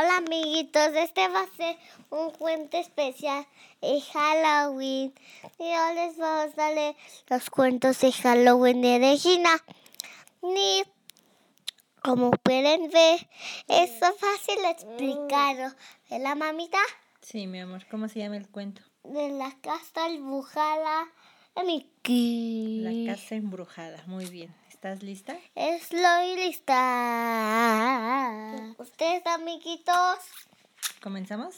Hola amiguitos, este va a ser un cuento especial de Halloween. Y hoy les vamos a leer los cuentos de Halloween de Regina. Y como pueden ver, es fácil explicarlo. ¿De la mamita? Sí, mi amor, ¿cómo se llama el cuento? De la casa embrujada de Mickey. La casa embrujada, muy bien. ¿Estás lista? Estoy lista. ¿Ustedes, amiguitos? ¿Comenzamos?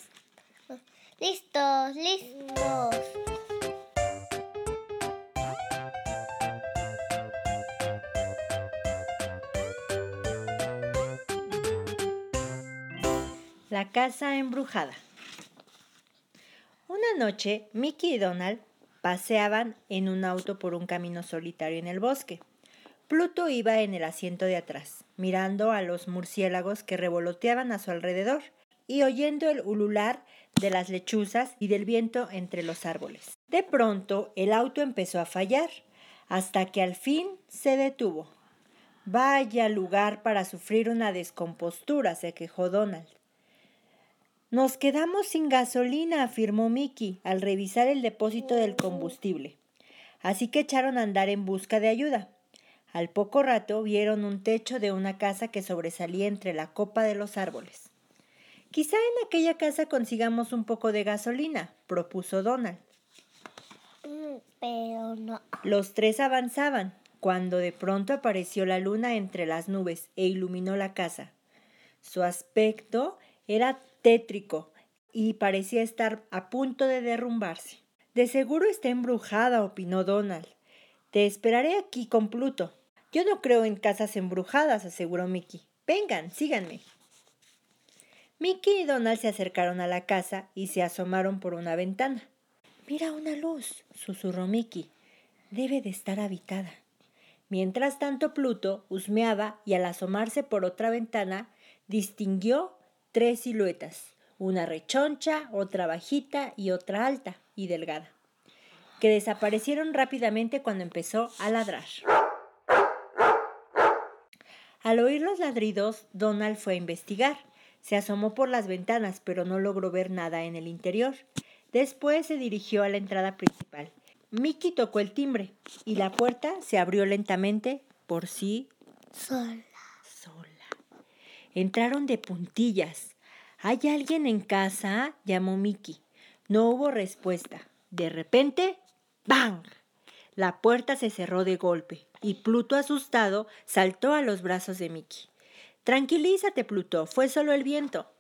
Listos, listos. La casa embrujada. Una noche, Mickey y Donald paseaban en un auto por un camino solitario en el bosque. Pluto iba en el asiento de atrás, mirando a los murciélagos que revoloteaban a su alrededor y oyendo el ulular de las lechuzas y del viento entre los árboles. De pronto el auto empezó a fallar, hasta que al fin se detuvo. Vaya lugar para sufrir una descompostura, se quejó Donald. Nos quedamos sin gasolina, afirmó Mickey al revisar el depósito del combustible. Así que echaron a andar en busca de ayuda. Al poco rato vieron un techo de una casa que sobresalía entre la copa de los árboles. Quizá en aquella casa consigamos un poco de gasolina, propuso Donald. Mm, pero no. Los tres avanzaban, cuando de pronto apareció la luna entre las nubes e iluminó la casa. Su aspecto era tétrico y parecía estar a punto de derrumbarse. De seguro está embrujada, opinó Donald. Te esperaré aquí con Pluto. Yo no creo en casas embrujadas, aseguró Mickey. Vengan, síganme. Mickey y Donald se acercaron a la casa y se asomaron por una ventana. Mira una luz, susurró Mickey. Debe de estar habitada. Mientras tanto, Pluto husmeaba y al asomarse por otra ventana distinguió tres siluetas, una rechoncha, otra bajita y otra alta y delgada, que desaparecieron rápidamente cuando empezó a ladrar. Al oír los ladridos, Donald fue a investigar. Se asomó por las ventanas, pero no logró ver nada en el interior. Después se dirigió a la entrada principal. Mickey tocó el timbre y la puerta se abrió lentamente por sí Sola. Entraron de puntillas. ¿Hay alguien en casa? llamó Mickey. No hubo respuesta. De repente, ¡bang! La puerta se cerró de golpe y Pluto, asustado, saltó a los brazos de Mickey. Tranquilízate, Pluto, fue solo el viento.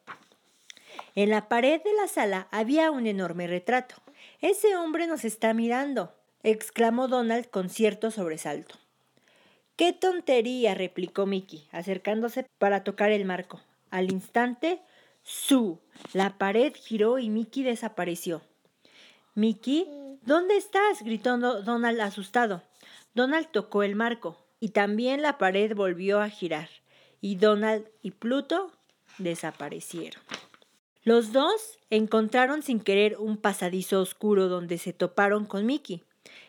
En la pared de la sala había un enorme retrato. Ese hombre nos está mirando, exclamó Donald con cierto sobresalto. ¡Qué tontería! replicó Mickey, acercándose para tocar el marco. Al instante, ¡su! La pared giró y Mickey desapareció. Mickey, ¿dónde estás? gritó Donald asustado. Donald tocó el marco y también la pared volvió a girar y Donald y Pluto desaparecieron. Los dos encontraron sin querer un pasadizo oscuro donde se toparon con Mickey.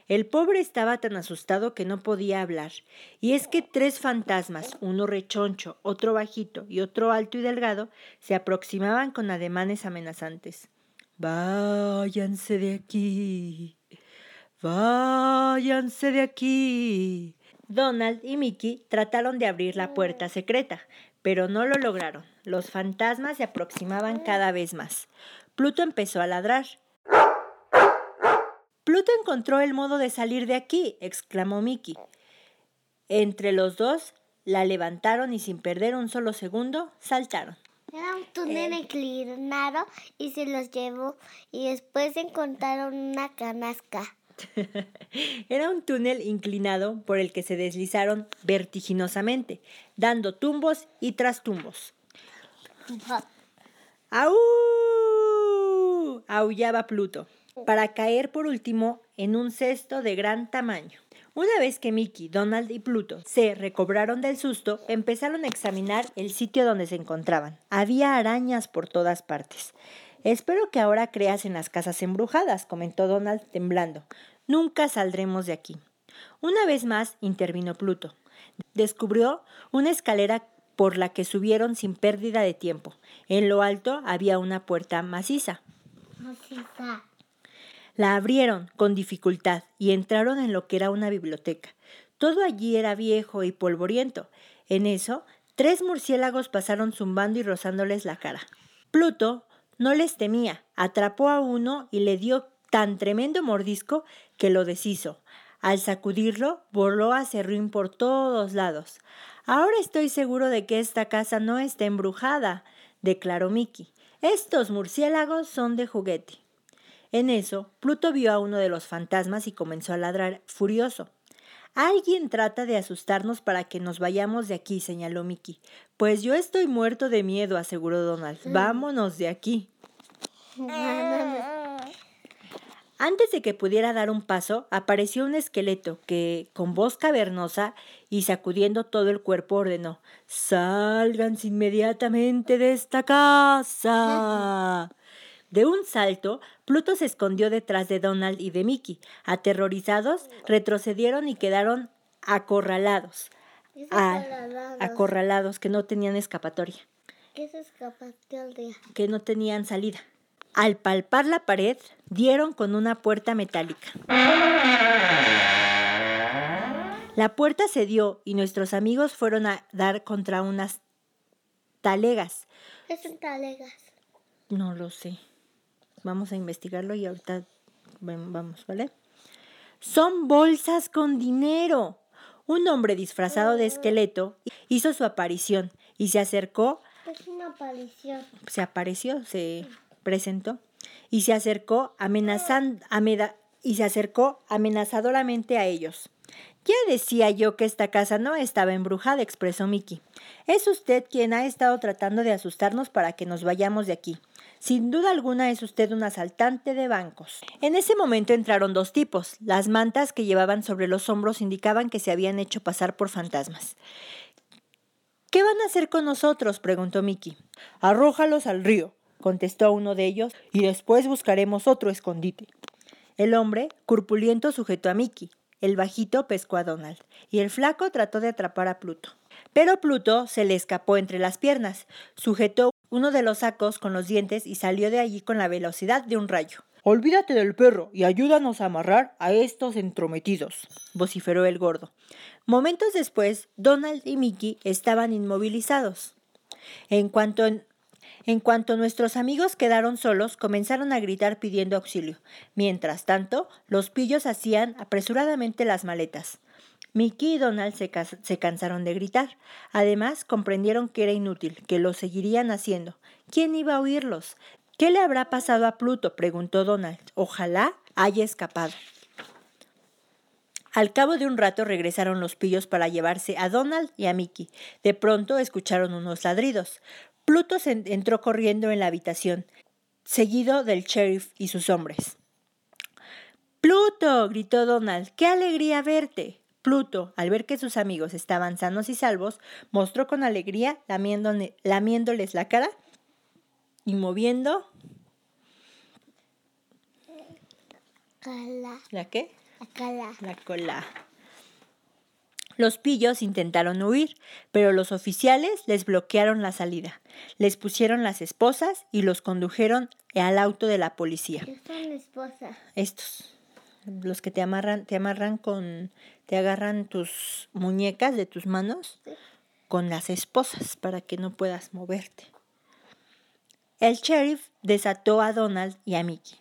El pobre estaba tan asustado que no podía hablar, y es que tres fantasmas, uno rechoncho, otro bajito y otro alto y delgado, se aproximaban con ademanes amenazantes. Váyanse de aquí. Váyanse de aquí. Donald y Mickey trataron de abrir la puerta secreta, pero no lo lograron. Los fantasmas se aproximaban cada vez más. Pluto empezó a ladrar. Pluto encontró el modo de salir de aquí, exclamó Mickey. Entre los dos la levantaron y sin perder un solo segundo saltaron. Era un túnel inclinado y se los llevó y después encontraron una canasca. Era un túnel inclinado por el que se deslizaron vertiginosamente, dando tumbos y trastumbos. ¡Au! aullaba Pluto, para caer por último en un cesto de gran tamaño. Una vez que Mickey, Donald y Pluto se recobraron del susto, empezaron a examinar el sitio donde se encontraban. Había arañas por todas partes. Espero que ahora creas en las casas embrujadas, comentó Donald temblando. Nunca saldremos de aquí. Una vez más intervino Pluto. Descubrió una escalera por la que subieron sin pérdida de tiempo. En lo alto había una puerta maciza. Maciza. La abrieron con dificultad y entraron en lo que era una biblioteca. Todo allí era viejo y polvoriento. En eso, tres murciélagos pasaron zumbando y rozándoles la cara. Pluto no les temía, atrapó a uno y le dio tan tremendo mordisco que lo deshizo. Al sacudirlo, voló a serrín por todos lados. Ahora estoy seguro de que esta casa no está embrujada, declaró Mickey. Estos murciélagos son de juguete. En eso, Pluto vio a uno de los fantasmas y comenzó a ladrar furioso. Alguien trata de asustarnos para que nos vayamos de aquí, señaló Mickey. Pues yo estoy muerto de miedo, aseguró Donald. Vámonos de aquí. Antes de que pudiera dar un paso, apareció un esqueleto que, con voz cavernosa y sacudiendo todo el cuerpo, ordenó Sálganse inmediatamente de esta casa. De un salto, Pluto se escondió detrás de Donald y de Mickey. Aterrorizados, retrocedieron y quedaron acorralados. acorralados? acorralados, que no tenían escapatoria, ¿Qué es escapatoria? que no tenían salida. Al palpar la pared, dieron con una puerta metálica. La puerta cedió y nuestros amigos fueron a dar contra unas talegas. ¿Qué son talegas? No lo sé. Vamos a investigarlo y ahorita vamos, ¿vale? Son bolsas con dinero. Un hombre disfrazado de esqueleto hizo su aparición y se acercó Es una aparición. se apareció, se presentó y se acercó amenazando y se acercó amenazadoramente a ellos. Ya decía yo que esta casa no estaba embrujada, expresó Mickey. Es usted quien ha estado tratando de asustarnos para que nos vayamos de aquí. Sin duda alguna es usted un asaltante de bancos. En ese momento entraron dos tipos. Las mantas que llevaban sobre los hombros indicaban que se habían hecho pasar por fantasmas. ¿Qué van a hacer con nosotros? preguntó Mickey. Arrójalos al río, contestó uno de ellos, y después buscaremos otro escondite. El hombre, corpulento, sujetó a Mickey. El bajito pescó a Donald, y el flaco trató de atrapar a Pluto. Pero Pluto se le escapó entre las piernas, sujetó uno de los sacos con los dientes y salió de allí con la velocidad de un rayo. Olvídate del perro y ayúdanos a amarrar a estos entrometidos, vociferó el gordo. Momentos después, Donald y Mickey estaban inmovilizados. En cuanto, en cuanto nuestros amigos quedaron solos, comenzaron a gritar pidiendo auxilio. Mientras tanto, los pillos hacían apresuradamente las maletas. Mickey y Donald se, se cansaron de gritar. Además, comprendieron que era inútil, que lo seguirían haciendo. ¿Quién iba a oírlos? ¿Qué le habrá pasado a Pluto? preguntó Donald. Ojalá haya escapado. Al cabo de un rato regresaron los pillos para llevarse a Donald y a Mickey. De pronto escucharon unos ladridos. Pluto se en- entró corriendo en la habitación, seguido del sheriff y sus hombres. Pluto, gritó Donald, qué alegría verte. Pluto, al ver que sus amigos estaban sanos y salvos, mostró con alegría lamiéndole- lamiéndoles la cara y moviendo Cala. la qué? La cala. La cola. Los pillos intentaron huir, pero los oficiales les bloquearon la salida. Les pusieron las esposas y los condujeron al auto de la policía. ¿Qué son esposas? Estos, los que te amarran, te amarran con, te agarran tus muñecas de tus manos con las esposas para que no puedas moverte. El sheriff desató a Donald y a Mickey.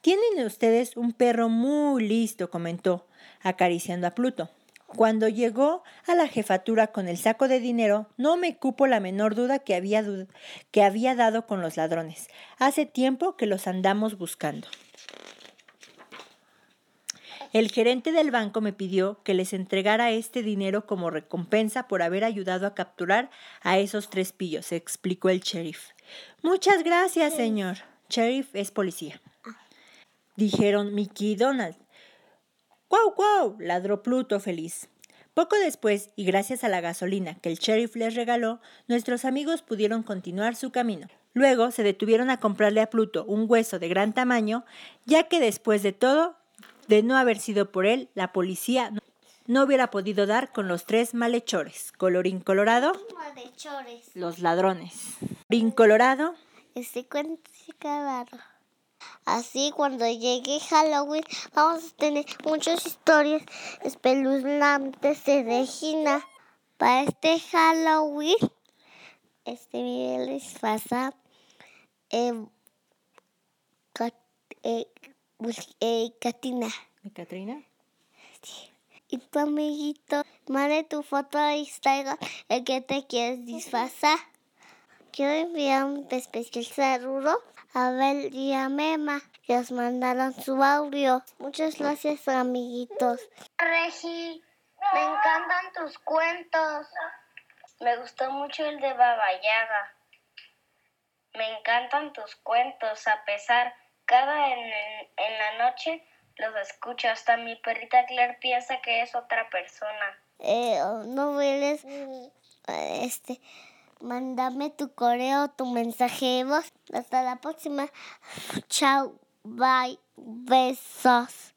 Tienen ustedes un perro muy listo, comentó, acariciando a Pluto. Cuando llegó a la jefatura con el saco de dinero, no me cupo la menor duda que había, que había dado con los ladrones. Hace tiempo que los andamos buscando. El gerente del banco me pidió que les entregara este dinero como recompensa por haber ayudado a capturar a esos tres pillos, explicó el sheriff. Muchas gracias, señor. Sheriff es policía. Dijeron Mickey y Donald. ¡Guau, guau! ladró Pluto feliz. Poco después, y gracias a la gasolina que el sheriff les regaló, nuestros amigos pudieron continuar su camino. Luego se detuvieron a comprarle a Pluto un hueso de gran tamaño, ya que después de todo, de no haber sido por él, la policía no- hubiera podido dar con los tres malhechores. Colorín colorado, Malhechores. los ladrones. Colorín colorado, Este cuento se acabaron. Así cuando llegue Halloween vamos a tener muchas historias espeluznantes de Regina. Para este Halloween, este Miguel disfraza eh, Cat- eh, bus- eh, Catina. ¿Mi Catrina? Y tu amiguito, mande tu foto a Instagram el que te quieres disfrazar. Quiero enviar un especial saludo a Bel y a Mema, que mandaron su audio. Muchas gracias, amiguitos. Regi, me encantan tus cuentos. Me gustó mucho el de Baba Yaga. Me encantan tus cuentos, a pesar, cada en, en la noche los escucho. Hasta mi perrita Claire piensa que es otra persona. Eh, oh, no vuelves, eh, este, mándame tu correo, tu mensaje de voz. Hasta la próxima. Chao, bye, besos.